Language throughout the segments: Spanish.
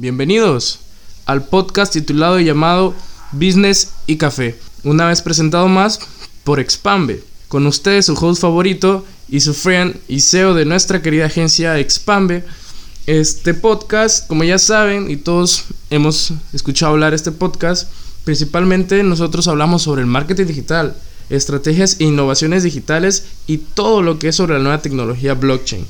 Bienvenidos al podcast titulado y llamado Business y Café. Una vez presentado más por Expambe. Con ustedes su host favorito y su friend y CEO de nuestra querida agencia Expambe. Este podcast, como ya saben, y todos hemos escuchado hablar este podcast, principalmente nosotros hablamos sobre el marketing digital, estrategias e innovaciones digitales y todo lo que es sobre la nueva tecnología blockchain.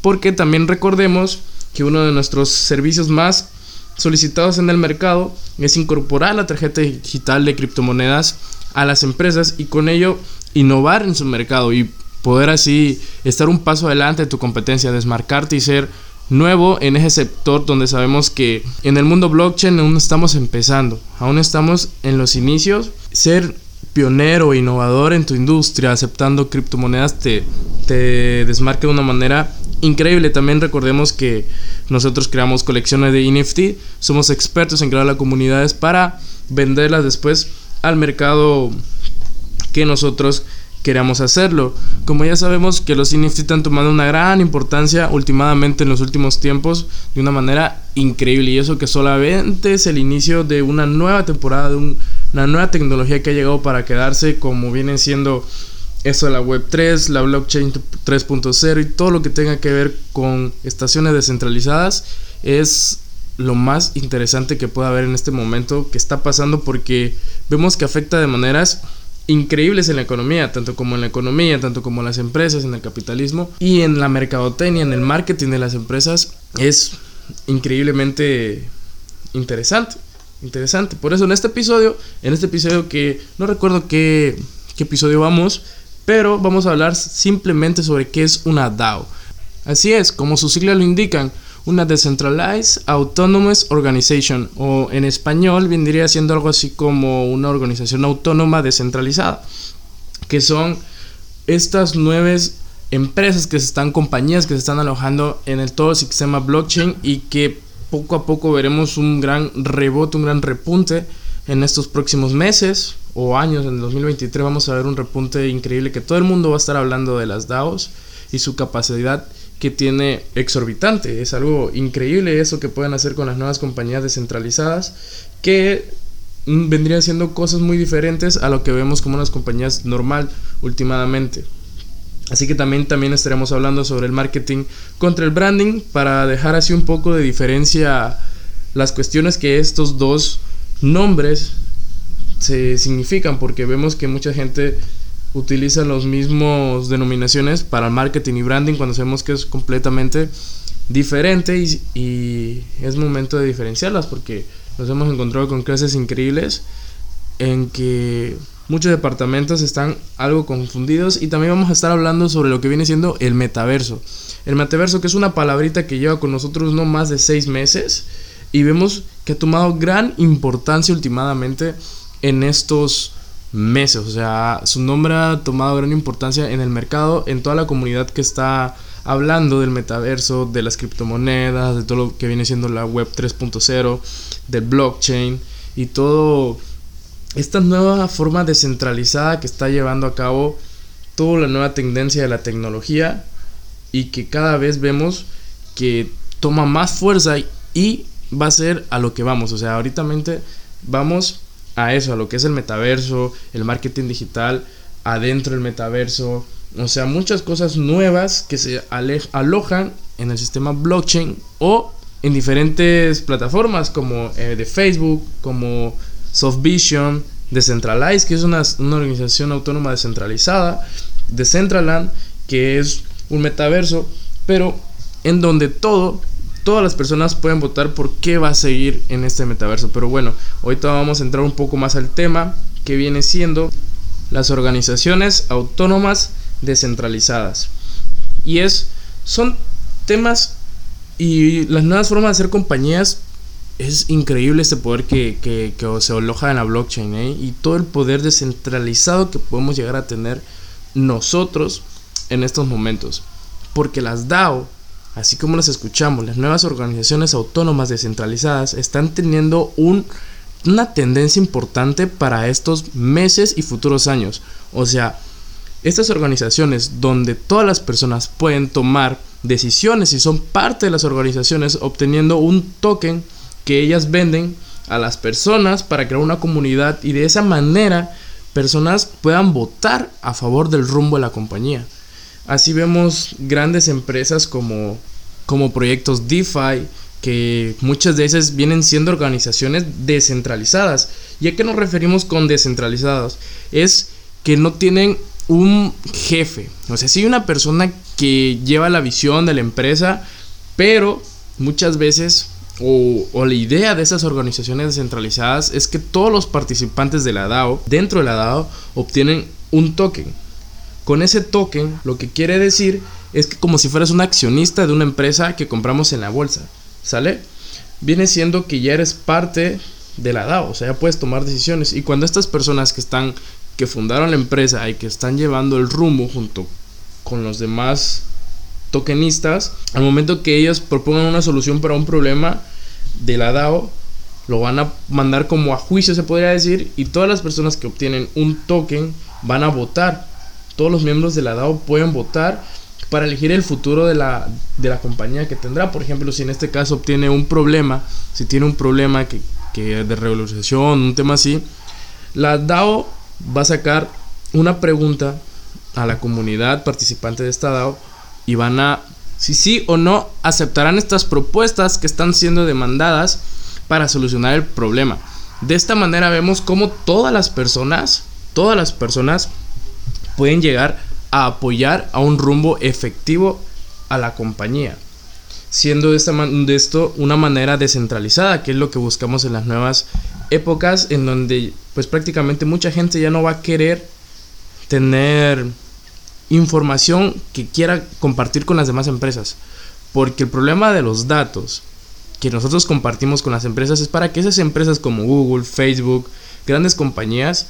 Porque también recordemos que uno de nuestros servicios más solicitados en el mercado es incorporar la tarjeta digital de criptomonedas a las empresas y con ello innovar en su mercado y poder así estar un paso adelante de tu competencia, desmarcarte y ser nuevo en ese sector donde sabemos que en el mundo blockchain aún estamos empezando, aún estamos en los inicios. Ser pionero e innovador en tu industria aceptando criptomonedas te, te desmarca de una manera increíble. También recordemos que nosotros creamos colecciones de NFT, somos expertos en crear las comunidades para venderlas después al mercado que nosotros queramos hacerlo. Como ya sabemos que los NFT están tomando una gran importancia últimamente en los últimos tiempos de una manera increíble y eso que solamente es el inicio de una nueva temporada, de una nueva tecnología que ha llegado para quedarse como vienen siendo eso de la web 3, la blockchain 3.0 y todo lo que tenga que ver con estaciones descentralizadas es lo más interesante que pueda haber en este momento que está pasando porque vemos que afecta de maneras increíbles en la economía, tanto como en la economía, tanto como en las empresas, en el capitalismo y en la mercadotecnia, en el marketing de las empresas, es increíblemente interesante. Interesante. Por eso en este episodio, en este episodio que no recuerdo qué, qué episodio vamos, pero vamos a hablar simplemente sobre qué es una DAO. Así es, como sus siglas lo indican, una Decentralized Autonomous Organization, o en español vendría siendo algo así como una organización autónoma descentralizada, que son estas nueve empresas que se están, compañías que se están alojando en el todo el sistema blockchain y que poco a poco veremos un gran rebote, un gran repunte en estos próximos meses o años, en 2023 vamos a ver un repunte increíble que todo el mundo va a estar hablando de las DAOs y su capacidad que tiene exorbitante. Es algo increíble eso que pueden hacer con las nuevas compañías descentralizadas que vendrían siendo cosas muy diferentes a lo que vemos como unas compañías normal últimamente. Así que también, también estaremos hablando sobre el marketing contra el branding para dejar así un poco de diferencia las cuestiones que estos dos nombres se significan porque vemos que mucha gente utiliza los mismos denominaciones para marketing y branding cuando sabemos que es completamente diferente y, y, es momento de diferenciarlas porque nos hemos encontrado con clases increíbles en que muchos departamentos están algo confundidos y también vamos a estar hablando sobre lo que viene siendo el metaverso. El metaverso que es una palabrita que lleva con nosotros no más de seis meses y vemos que ha tomado gran importancia últimamente en estos meses. O sea, su nombre ha tomado gran importancia en el mercado, en toda la comunidad que está hablando del metaverso, de las criptomonedas, de todo lo que viene siendo la web 3.0, del blockchain y todo esta nueva forma descentralizada que está llevando a cabo toda la nueva tendencia de la tecnología y que cada vez vemos que toma más fuerza y va a ser a lo que vamos. O sea, ahorita vamos a eso, a lo que es el metaverso, el marketing digital, adentro del metaverso. O sea, muchas cosas nuevas que se alojan en el sistema blockchain o en diferentes plataformas como eh, de Facebook, como Softvision, Decentralize, que es una, una organización autónoma descentralizada, Decentraland, que es un metaverso, pero en donde todo todas las personas pueden votar por qué va a seguir en este metaverso. Pero bueno, ahorita vamos a entrar un poco más al tema que viene siendo las organizaciones autónomas descentralizadas. Y es, son temas y las nuevas formas de hacer compañías. Es increíble este poder que, que, se aloja en la blockchain ¿eh? y todo el poder descentralizado que podemos llegar a tener nosotros en estos momentos. Porque las DAO así como las escuchamos, las nuevas organizaciones autónomas descentralizadas están teniendo una tendencia importante para estos meses y futuros años. O sea, estas organizaciones donde todas las personas pueden tomar decisiones y son parte de las organizaciones obteniendo un token que ellas venden a las personas para crear una comunidad y de esa manera personas puedan votar a favor del rumbo de la compañía. Así vemos grandes empresas como, como proyectos DeFi, que muchas veces vienen siendo organizaciones descentralizadas. ¿Y a qué nos referimos con descentralizadas? Es que no tienen un jefe. O sea, sí una persona que lleva la visión de la empresa, pero muchas veces, o, o, la idea de esas organizaciones descentralizadas es que todos los participantes de la DAO, dentro de la DAO, obtienen un token. Con ese token, lo que quiere decir es que como si fueras un accionista de una empresa que compramos en la bolsa. ¿Sale? Viene siendo que ya eres parte de la DAO, o sea, ya puedes tomar decisiones. Y cuando estas personas que están, que fundaron la empresa y que están llevando el rumbo junto con los demás tokenistas, al momento que ellos propongan una solución para un problema de la DAO, lo van a mandar como a juicio, se podría decir, y todas las personas que obtienen un token van a votar. Todos los miembros de la DAO pueden votar para elegir el futuro de la, de la compañía que tendrá. Por ejemplo, si en este caso obtiene un problema, si tiene un problema que, que de regularización, un tema así, la DAO va a sacar una pregunta a la comunidad participante de esta DAO y van a, si sí o no, aceptarán estas propuestas que están siendo demandadas para solucionar el problema. De esta manera vemos cómo todas las personas, todas las personas pueden llegar a apoyar a un rumbo efectivo a la compañía, siendo de, esta de esto una manera descentralizada, que es lo que buscamos en las nuevas épocas, en donde pues prácticamente mucha gente ya no va a querer tener información que quiera compartir con las demás empresas, porque el problema de los datos que nosotros compartimos con las empresas es para que esas empresas como Google, Facebook, grandes compañías,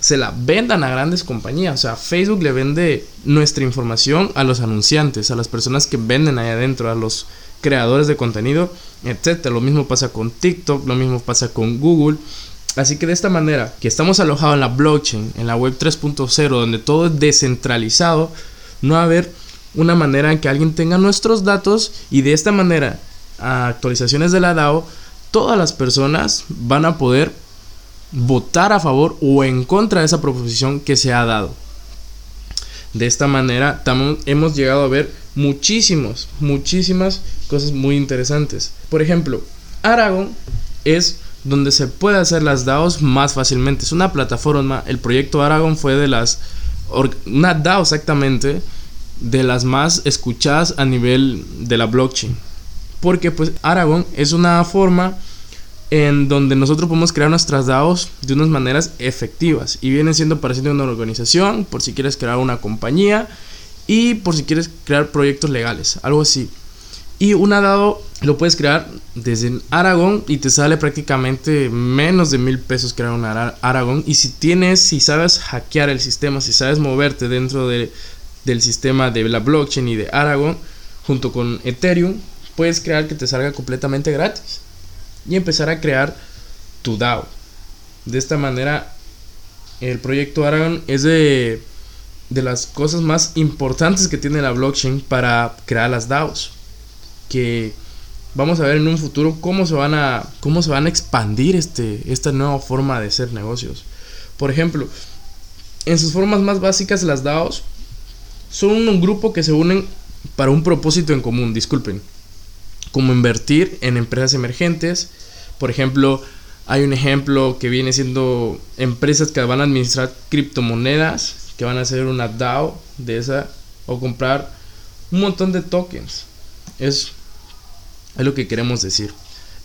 se la vendan a grandes compañías. O sea, Facebook le vende nuestra información a los anunciantes, a las personas que venden ahí adentro, a los creadores de contenido, etc. Lo mismo pasa con TikTok, lo mismo pasa con Google. Así que de esta manera, que estamos alojados en la blockchain, en la web 3.0, donde todo es descentralizado, no va a haber una manera en que alguien tenga nuestros datos y de esta manera, a actualizaciones de la DAO, todas las personas van a poder votar a favor o en contra de esa proposición que se ha dado. De esta manera hemos llegado a ver muchísimos, muchísimas cosas muy interesantes. Por ejemplo, Aragon es donde se puede hacer las DAOs más fácilmente. Es una plataforma, el proyecto Aragon fue de las, una DAO exactamente, de las más escuchadas a nivel de la blockchain. Porque pues Aragon es una forma en donde nosotros podemos crear nuestras DAOs de unas maneras efectivas y viene siendo parecido a una organización por si quieres crear una compañía y por si quieres crear proyectos legales, algo así. Y una DAO lo puedes crear desde Aragon y te sale prácticamente menos de mil pesos crear una Aragon. Y si tienes, si sabes hackear el sistema, si sabes moverte dentro de, del sistema de la blockchain y de Aragon junto con Ethereum, puedes crear que te salga completamente gratis y empezar a crear tu DAO. De esta manera, el proyecto Aragon es de, de las cosas más importantes que tiene la blockchain para crear las DAOs. Que vamos a ver en un futuro cómo se van a, cómo se van a expandir este, esta nueva forma de hacer negocios. Por ejemplo, en sus formas más básicas, las DAOs son un grupo que se unen para un propósito en común, disculpen como invertir en empresas emergentes. Por ejemplo, hay un ejemplo que viene siendo empresas que van a administrar criptomonedas, que van a hacer una DAO de esa, o comprar un montón de tokens. Es, es lo que queremos decir.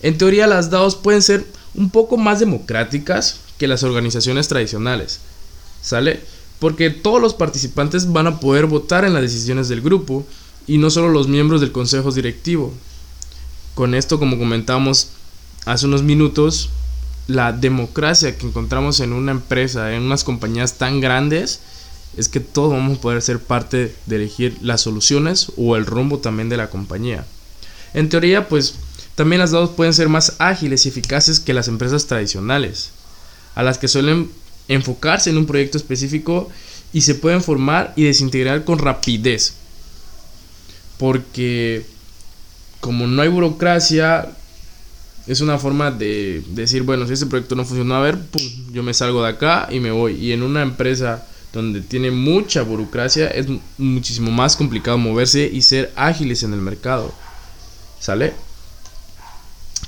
En teoría las DAOs pueden ser un poco más democráticas que las organizaciones tradicionales. ¿Sale? Porque todos los participantes van a poder votar en las decisiones del grupo y no solo los miembros del consejo directivo. Con esto, como comentamos hace unos minutos, la democracia que encontramos en una empresa, en unas compañías tan grandes, es que todos vamos a poder ser parte de elegir las soluciones o el rumbo también de la compañía. En teoría, pues también las DAOs pueden ser más ágiles y eficaces que las empresas tradicionales, a las que suelen enfocarse en un proyecto específico y se pueden formar y desintegrar con rapidez. Porque como no hay burocracia, es una forma de decir, bueno, si este proyecto no funcionó, a ver, pum, yo me salgo de acá y me voy. Y en una empresa donde tiene mucha burocracia, es muchísimo más complicado moverse y ser ágiles en el mercado. ¿Sale?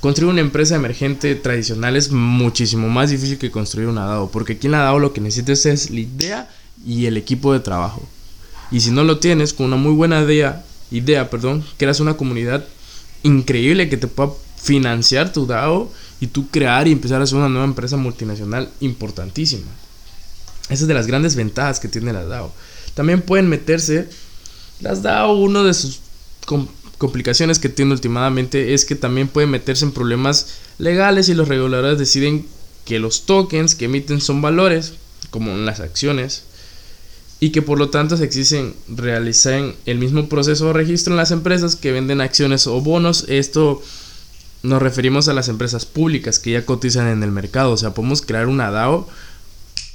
Construir una empresa emergente tradicional es muchísimo más difícil que construir una DAO, porque aquí en la DAO lo que necesitas es la idea y el equipo de trabajo. Y si no lo tienes, con una muy buena idea, idea, perdón, creas una comunidad increíble que te pueda financiar tu DAO y tú crear y empezar a hacer una nueva empresa multinacional importantísima. Esa es de las grandes ventajas que tiene la DAO. También pueden meterse, las DAO, uno de sus complicaciones que tiene últimamente es que también pueden meterse en problemas legales y los reguladores deciden que los tokens que emiten son valores, como en las acciones, y que por lo tanto se exigen realizar el mismo proceso de registro en las empresas que venden acciones o bonos. Esto nos referimos a las empresas públicas que ya cotizan en el mercado. O sea, podemos crear una DAO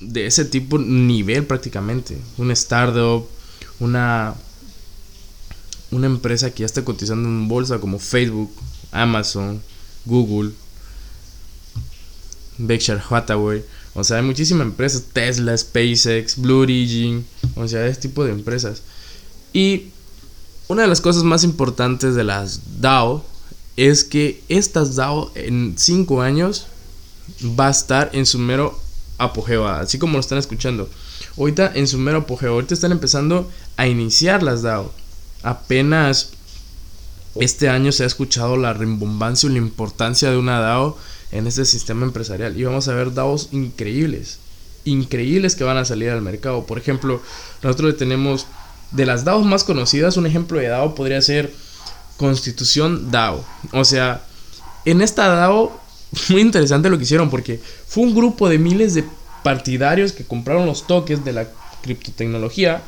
de ese tipo nivel prácticamente. Un startup, una, una empresa que ya está cotizando en bolsa como Facebook, Amazon, Google, Berkshire Hathaway. O sea, hay muchísimas empresas, Tesla, SpaceX, Blue Origin, o sea, ese tipo de empresas. Y una de las cosas más importantes de las DAO es que estas DAO en 5 años va a estar en su mero apogeo, así como lo están escuchando. Ahorita en su mero apogeo, ahorita están empezando a iniciar las DAO. Apenas este año se ha escuchado la rimbombancia y la importancia de una DAO en este sistema empresarial. Y vamos a ver DAOs increíbles, increíbles que van a salir al mercado. Por ejemplo, nosotros tenemos de las DAOs más conocidas, un ejemplo de DAO podría ser Constitución DAO. O sea, en esta DAO, muy interesante lo que hicieron porque fue un grupo de miles de partidarios que compraron los toques de la criptotecnología,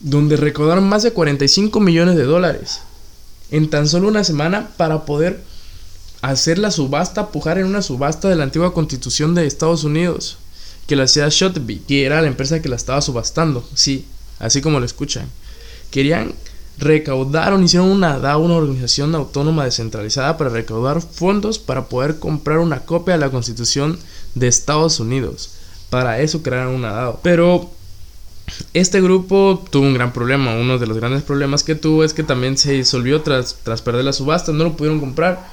donde recaudaron más de 45 millones de dólares en tan solo una semana para poder hacer la subasta, pujar en una subasta de la antigua constitución de Estados Unidos, que la hacía Shotby, que era la empresa que la estaba subastando, sí, así como lo escuchan. Querían recaudaron, hicieron una DAO, una organización autónoma descentralizada para recaudar fondos para poder comprar una copia de la constitución de Estados Unidos. Para eso crearon una DAO. Pero este grupo tuvo un gran problema. Uno de los grandes problemas que tuvo es que también se disolvió tras, tras perder la subasta. No lo pudieron comprar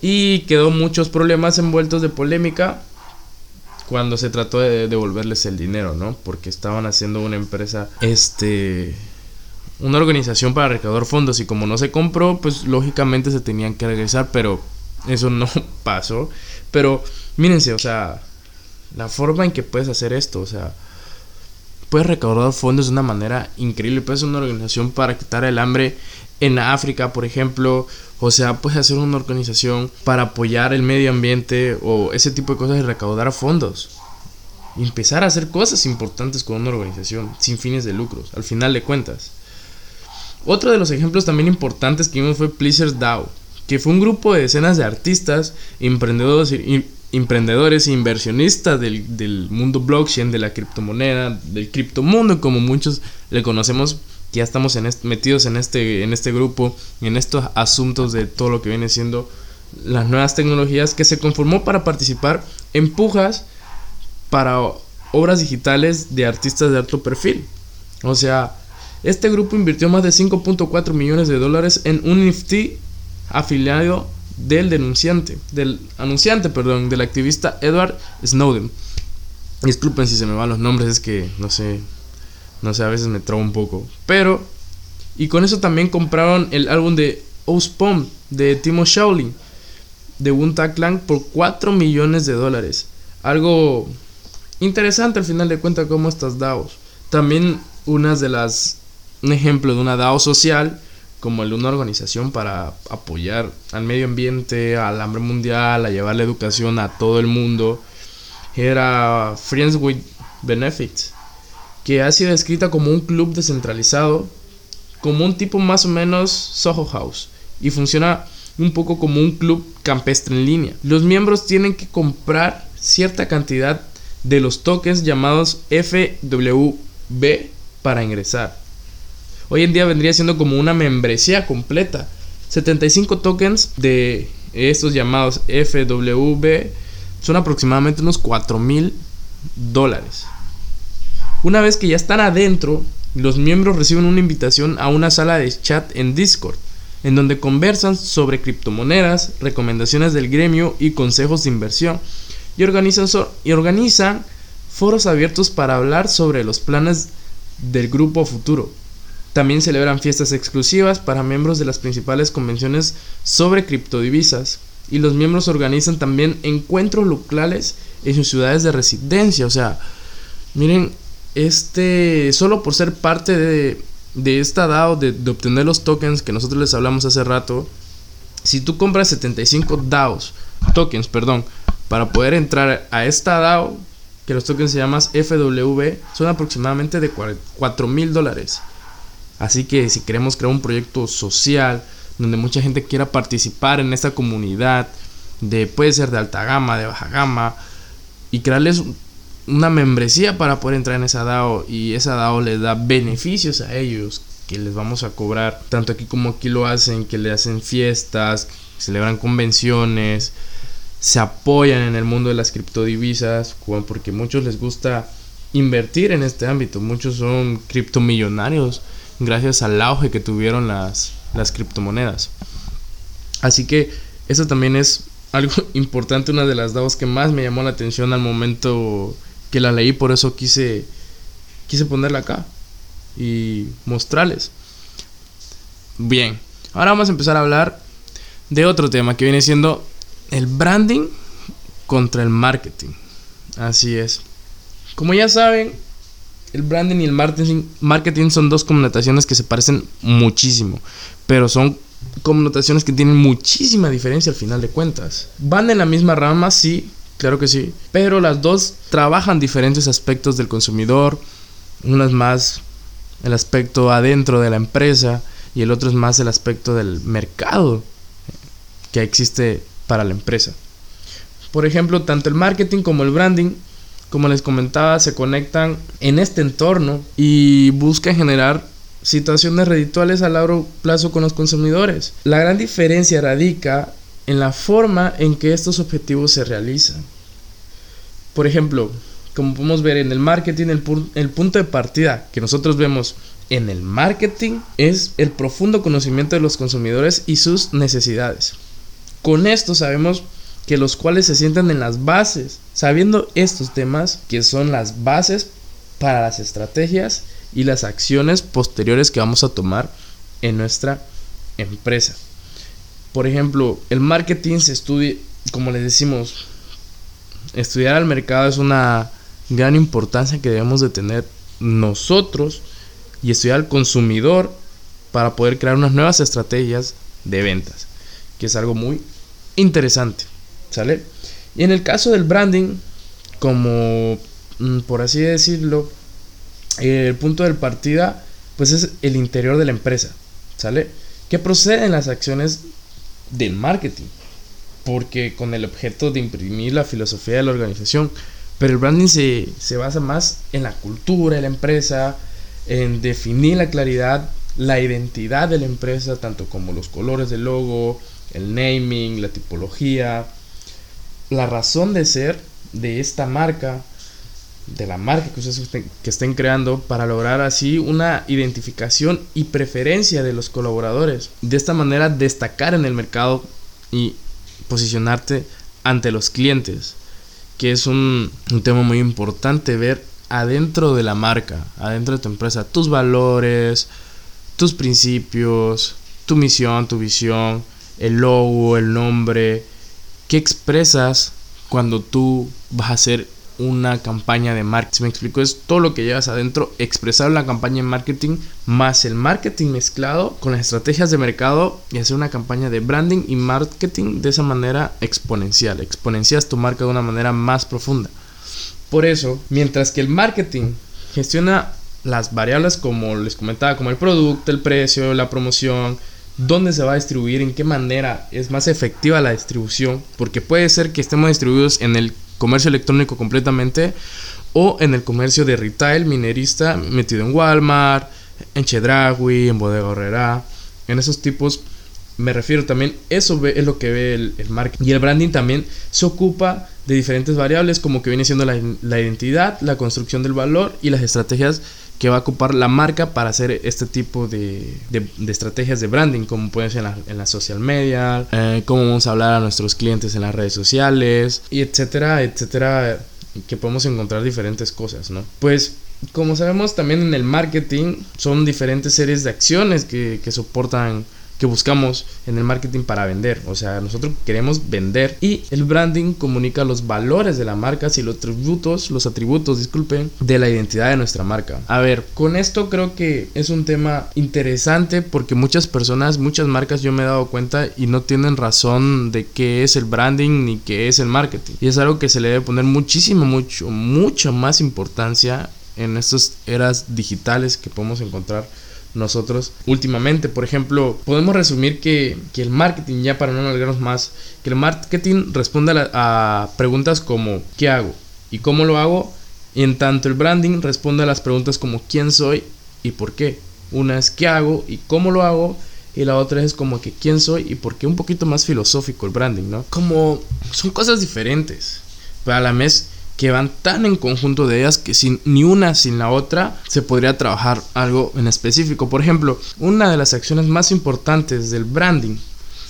y quedó muchos problemas envueltos de polémica cuando se trató de devolverles el dinero, ¿no? Porque estaban haciendo una empresa, este, una organización para recaudar fondos y como no se compró, pues lógicamente se tenían que regresar, pero eso no pasó. Pero mírense, o sea, la forma en que puedes hacer esto, o sea, puedes recaudar fondos de una manera increíble, puedes ser una organización para quitar el hambre en África, por ejemplo, o sea, puedes hacer una organización para apoyar el medio ambiente o ese tipo de cosas y recaudar fondos. Y empezar a hacer cosas importantes con una organización sin fines de lucros, al final de cuentas. Otro de los ejemplos también importantes que vimos fue Pleasers DAO, que fue un grupo de decenas de artistas, emprendedores, emprendedores e inversionistas del, del mundo blockchain, de la criptomoneda, del criptomundo, como muchos le conocemos ya estamos en metidos en este, en este grupo, en estos asuntos de todo lo que viene siendo las nuevas tecnologías, que se conformó para participar en pujas para obras digitales de artistas de alto perfil. O sea, este grupo invirtió más de 5.4 millones de dólares en un NFT afiliado del denunciante, del anunciante, perdón, del activista Edward Snowden. Disculpen si se me van los nombres, es que no sé, no sé, a veces me trabo un poco. Pero, y con eso también compraron el álbum de Ospom de Timo Shaolin de Wunta Clan por 4 millones de dólares. Algo interesante al final de cuentas como estas DAOs. También unas de las un ejemplo de una DAO social como el de una organización para apoyar al medio ambiente, al hambre mundial, a llevar la educación a todo el mundo, era Friends with Benefits que ha sido descrita como un club descentralizado, como un tipo más o menos Soho House, y funciona un poco como un club campestre en línea. Los miembros tienen que comprar cierta cantidad de los tokens llamados FWB para ingresar. Hoy en día vendría siendo como una membresía completa. 75 tokens de estos llamados FWB son aproximadamente unos 4 mil dólares. Una vez que ya están adentro, los miembros reciben una invitación a una sala de chat en Discord, en donde conversan sobre criptomonedas, recomendaciones del gremio y consejos de inversión, y organizan, y organizan foros abiertos para hablar sobre los planes del grupo futuro. También celebran fiestas exclusivas para miembros de las principales convenciones sobre criptodivisas y los miembros organizan también encuentros locales en sus ciudades de residencia. O sea, miren, este, solo por ser parte de, de esta DAO, de, obtener los tokens que nosotros les hablamos hace rato, si tú compras 75 DAOs, tokens, perdón, para poder entrar a esta DAO, que los tokens se llaman FW, son aproximadamente de 4 mil dólares. Así que si queremos crear un proyecto social donde mucha gente quiera participar en esta comunidad, de puede ser de alta gama, de baja gama, y crearles una membresía para poder entrar en esa DAO y esa DAO les da beneficios a ellos que les vamos a cobrar, tanto aquí como aquí lo hacen, que le hacen fiestas, celebran convenciones, se apoyan en el mundo de las criptodivisas, porque muchos les gusta invertir en este ámbito, muchos son criptomillonarios gracias al auge que tuvieron las, las criptomonedas. Así que eso también es algo importante, una de las DAOs que más me llamó la atención al momento que la leí, por eso quise, quise ponerla acá y mostrarles. Bien, ahora vamos a empezar a hablar de otro tema que viene siendo el branding contra el marketing. Así es. Como ya saben, el branding y el marketing, marketing son dos connotaciones que se parecen muchísimo, pero son connotaciones que tienen muchísima diferencia al final de cuentas. Van en la misma rama, sí, claro que sí, pero las dos trabajan diferentes aspectos del consumidor. Uno es más el aspecto adentro de la empresa y el otro es más el aspecto del mercado que existe para la empresa. Por ejemplo, tanto el marketing como el branding como les comentaba, se conectan en este entorno y buscan generar situaciones redituales a largo plazo con los consumidores. La gran diferencia radica en la forma en que estos objetivos se realizan. Por ejemplo, como podemos ver en el marketing, el, el punto de partida que nosotros vemos en el marketing es el profundo conocimiento de los consumidores y sus necesidades. Con esto sabemos que los cuales se sientan en las bases, sabiendo estos temas que son las bases para las estrategias y las acciones posteriores que vamos a tomar en nuestra empresa. Por ejemplo, el marketing se estudia, como les decimos, estudiar al mercado es una gran importancia que debemos de tener nosotros y estudiar al consumidor para poder crear unas nuevas estrategias de ventas, que es algo muy interesante. ¿Sale? Y en el caso del branding, como mm, por así decirlo, el punto de partida, pues es el interior de la empresa, ¿sale? Que procede en las acciones del marketing, porque con el objeto de imprimir la filosofía de la organización, pero el branding se, se basa más en la cultura de la empresa, en definir la claridad, la identidad de la empresa, tanto como los colores del logo, el naming, la tipología, la razón de ser de esta marca, de la marca que ustedes que estén creando, para lograr así una identificación y preferencia de los colaboradores. De esta manera destacar en el mercado y posicionarte ante los clientes, que es un, un tema muy importante ver adentro de la marca, adentro de tu empresa, tus valores, tus principios, tu misión, tu visión, el logo, el nombre, ¿Qué expresas cuando tú vas a hacer una campaña de marketing? Si me explico, es todo lo que llevas adentro, expresar la campaña de marketing más el marketing mezclado con las estrategias de mercado y hacer una campaña de branding y marketing de esa manera exponencial. Exponencias tu marca de una manera más profunda. Por eso, mientras que el marketing gestiona las variables como les comentaba, como el producto, el precio, la promoción, dónde se va a distribuir, en qué manera es más efectiva la distribución, porque puede ser que estemos distribuidos en el comercio electrónico completamente o en el comercio de retail minerista metido en Walmart, en Chedragui, en Bodega Herrera, en esos tipos Me refiero también, eso es lo que ve el, marketing. Y el branding también se ocupa de diferentes variables como que viene siendo la identidad, la construcción del valor y las estrategias que va a ocupar la marca para hacer este tipo de, de, estrategias de branding, como pueden ser en la, social media, eh, cómo vamos a hablar a nuestros clientes en las redes sociales, y etcétera, etcétera, que podemos encontrar diferentes cosas, ¿no? Pues como sabemos también en el marketing son diferentes series de acciones que, que soportan que buscamos en el marketing para vender. O sea, nosotros queremos vender y el branding comunica los valores de la marca y los atributos, los atributos, disculpen, de la identidad de nuestra marca. A ver, con esto creo que es un tema interesante porque muchas personas, muchas marcas yo me he dado cuenta y no tienen razón de qué es el branding ni qué es el marketing. Y es algo que se le debe poner muchísimo, mucho, mucha más importancia en estas eras digitales que podemos encontrar nosotros últimamente. Por ejemplo, podemos resumir que, el marketing, ya para no alargarnos más, que el marketing responde a, preguntas como ¿qué hago? ¿Y cómo lo hago? Y en tanto el branding responde a las preguntas como ¿quién soy? ¿Y por qué? Una es ¿qué hago? ¿Y cómo lo hago? Y la otra es como que quién soy y por qué un poquito más filosófico el branding, ¿no? Como son cosas diferentes, pero a la vez que van tan en conjunto de ellas que sin ni una sin la otra se podría trabajar algo en específico. Por ejemplo, una de las acciones más importantes del branding,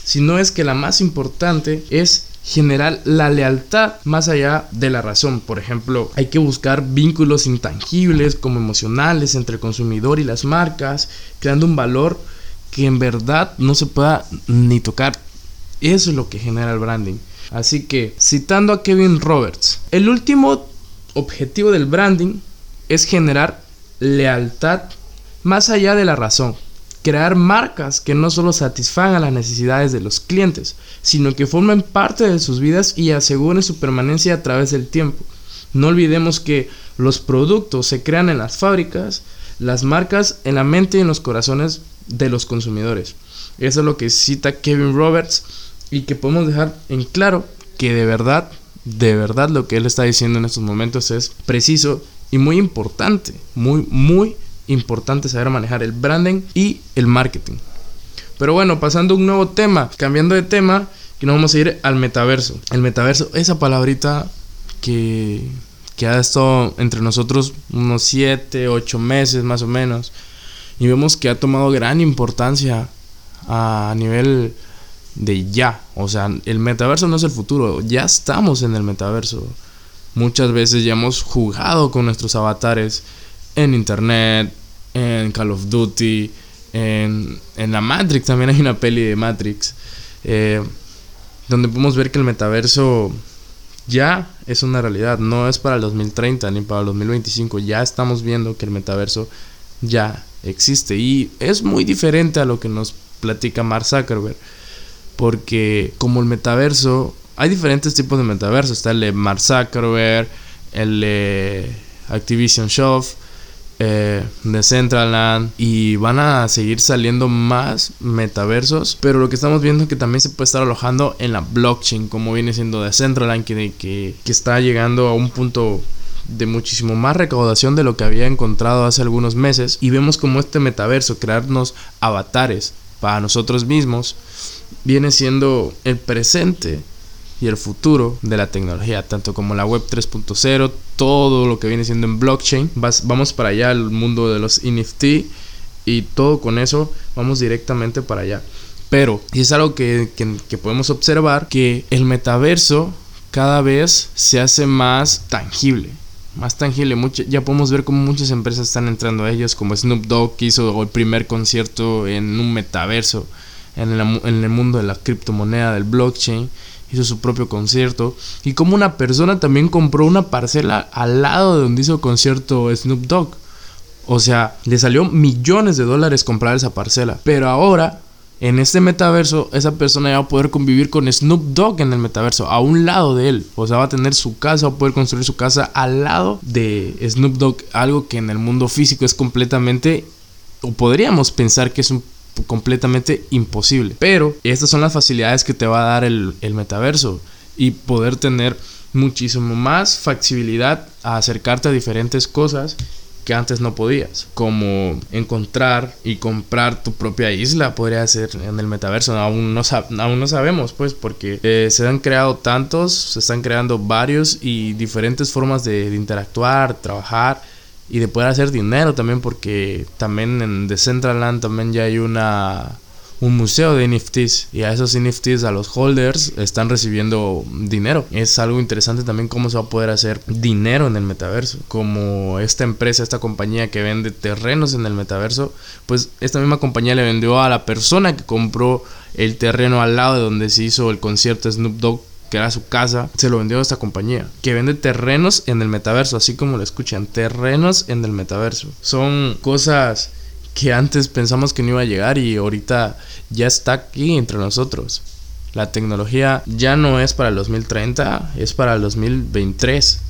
si no es que la más importante, es generar la lealtad más allá de la razón. Por ejemplo, hay que buscar vínculos intangibles como emocionales entre el consumidor y las marcas, creando un valor que en verdad no se pueda ni tocar. Eso es lo que genera el branding. Así que, citando a Kevin Roberts, el último objetivo del branding es generar lealtad más allá de la razón. Crear marcas que no solo satisfagan las necesidades de los clientes, sino que formen parte de sus vidas y aseguren su permanencia a través del tiempo. No olvidemos que los productos se crean en las fábricas, las marcas en la mente y en los corazones de los consumidores. Eso es lo que cita Kevin Roberts y que podemos dejar en claro que de verdad, de verdad lo que él está diciendo en estos momentos es preciso y muy importante, muy, muy importante saber manejar el branding y el marketing. Pero bueno, pasando a un nuevo tema, cambiando de tema, que nos vamos a ir al metaverso. El metaverso, esa palabrita que, que ha estado entre nosotros unos 7, 8 meses más o menos, y vemos que ha tomado gran importancia a nivel de ya. O sea, el metaverso no es el futuro, ya estamos en el metaverso. Muchas veces ya hemos jugado con nuestros avatares en internet, en Call of Duty, en, en la Matrix, también hay una peli de Matrix, eh, donde podemos ver que el metaverso ya es una realidad, no es para el 2030 ni para el 2025, ya estamos viendo que el metaverso ya existe. Y es muy diferente a lo que nos platica Mark Zuckerberg porque como el metaverso, hay diferentes tipos de metaverso, está el de Mark el de Activision Soft, eh, de Centraland y van a seguir saliendo más metaversos pero lo que estamos viendo es que también se puede estar alojando en la blockchain como viene siendo de Centraland que, que, que está llegando a un punto de muchísimo más recaudación de lo que había encontrado hace algunos meses. Y vemos como este metaverso crearnos avatares para nosotros mismos viene siendo el presente y el futuro de la tecnología, tanto como la web 3.0, todo lo que viene siendo en blockchain. vamos para allá al mundo de los NFT y todo con eso vamos directamente para allá. Pero, y es algo que, que podemos observar, que el metaverso cada vez se hace más tangible más tangible. ya podemos ver cómo muchas empresas están entrando a ellos, como Snoop Dogg hizo el primer concierto en un metaverso en el, mundo de la criptomoneda, del blockchain, hizo su propio concierto. Y como una persona también compró una parcela al lado de donde hizo concierto Snoop Dogg. O sea, le salió millones de dólares comprar esa parcela. Pero ahora, en este metaverso, esa persona ya va a poder convivir con Snoop Dogg en el metaverso, a un lado de él. O sea, va a tener su casa, va a poder construir su casa al lado de Snoop Dogg. Algo que en el mundo físico es completamente, o podríamos pensar que es un completamente imposible. Pero estas son las facilidades que te va a dar el, metaverso y poder tener muchísimo más factibilidad a acercarte a diferentes cosas que antes no podías, como encontrar y comprar tu propia isla, podría ser en el metaverso, aún no, aún no sabemos, pues, porque eh, se han creado tantos, se están creando varios y diferentes formas de, de interactuar, trabajar y de poder hacer dinero también, porque también en Decentraland también ya hay una un museo de NFTs y a esos NFTs, a los holders, están recibiendo dinero. Es algo interesante también cómo se va a poder hacer dinero en el metaverso. Como esta empresa, esta compañía que vende terrenos en el metaverso, pues esta misma compañía le vendió a la persona que compró el terreno al lado de donde se hizo el concierto Snoop Dogg que era su casa, se lo vendió a esta compañía, que vende terrenos en el metaverso, así como lo escuchan, terrenos en el metaverso. Son cosas que antes pensamos que no iba a llegar y ahorita ya está aquí entre nosotros. La tecnología ya no es para el 2030, es para el 2023,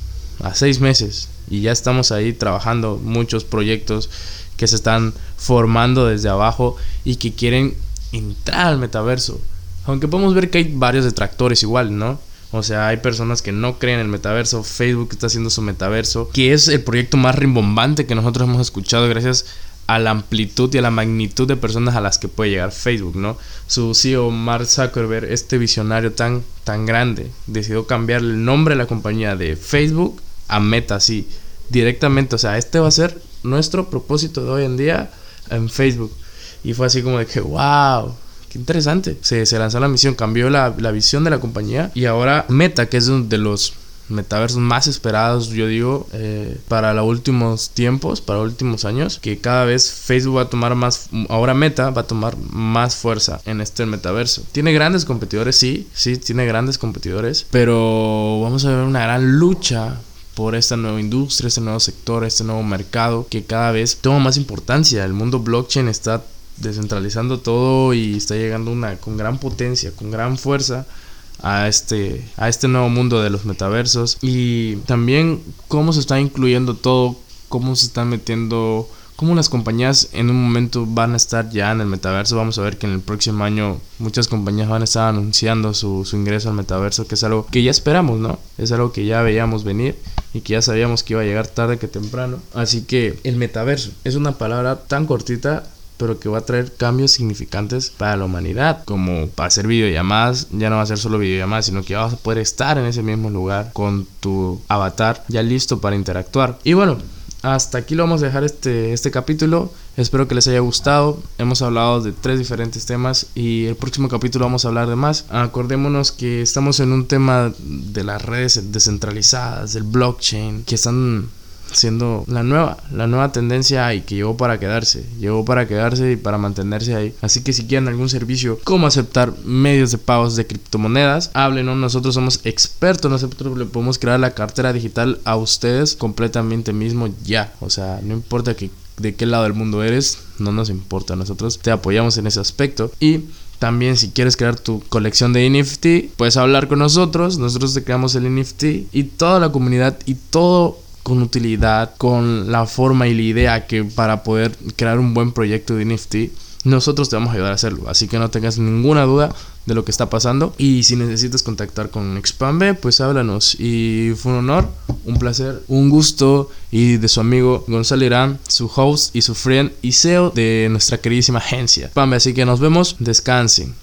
a seis meses. Y ya estamos ahí trabajando muchos proyectos que se están formando desde abajo y que quieren entrar al metaverso. Aunque podemos ver que hay varios detractores igual, ¿no? O sea, hay personas que no creen en el metaverso. Facebook está haciendo su metaverso, que es el proyecto más rimbombante que nosotros hemos escuchado gracias a la amplitud y a la magnitud de personas a las que puede llegar Facebook, ¿no? Su CEO Mark Zuckerberg, este visionario tan, tan grande, decidió cambiar el nombre de la compañía de Facebook a Meta, así, directamente. O sea, este va a ser nuestro propósito de hoy en día en Facebook. Y fue así como de que, wow, qué interesante. Se, se lanzó la misión, cambió la, la visión de la compañía y ahora Meta, que es uno de los metaversos más esperados, yo digo, eh, para los últimos tiempos, para los últimos años, que cada vez Facebook va a tomar más, ahora Meta va a tomar más fuerza en este metaverso. Tiene grandes competidores, sí, sí, tiene grandes competidores, pero vamos a ver una gran lucha por esta nueva industria, este nuevo sector, este nuevo mercado que cada vez toma más importancia. El mundo blockchain está descentralizando todo y está llegando una con gran potencia, con gran fuerza a este, a este nuevo mundo de los metaversos y también cómo se está incluyendo todo, cómo se están metiendo, cómo las compañías en un momento van a estar ya en el metaverso. Vamos a ver que en el próximo año muchas compañías van a estar anunciando su, su ingreso al metaverso, que es algo que ya esperamos, ¿no? Es algo que ya veíamos venir y que ya sabíamos que iba a llegar tarde que temprano. Así que el metaverso es una palabra tan cortita pero que va a traer cambios significantes para la humanidad, como para hacer videollamadas, ya no va a ser solo videollamadas, sino que vas a poder estar en ese mismo lugar con tu avatar ya listo para interactuar. Y bueno, hasta aquí lo vamos a dejar este, este capítulo. Espero que les haya gustado. Hemos hablado de tres diferentes temas y el próximo capítulo vamos a hablar de más. Acordémonos que estamos en un tema de las redes descentralizadas, del blockchain, que están siendo la nueva, la nueva tendencia y que llegó para quedarse, llegó para quedarse y para mantenerse ahí. Así que si quieren algún servicio, como aceptar medios de pagos de criptomonedas, háblenos, nosotros somos expertos, nosotros le podemos crear la cartera digital a ustedes completamente mismo ya, o sea, no importa que, de qué lado del mundo eres, no nos importa, nosotros te apoyamos en ese aspecto. Y también si quieres crear tu colección de NFT, puedes hablar con nosotros, nosotros te creamos el NFT y toda la comunidad y todo con utilidad, con la forma y la idea que para poder crear un buen proyecto de NFT, nosotros te vamos a ayudar a hacerlo. Así que no tengas ninguna duda de lo que está pasando. Y si necesitas contactar con Expambe, pues háblanos. Y fue un honor, un placer, un gusto. Y de su amigo Gonzalo Irán, su host y su friend y CEO de nuestra queridísima agencia. Expambe, así que nos vemos. Descansen.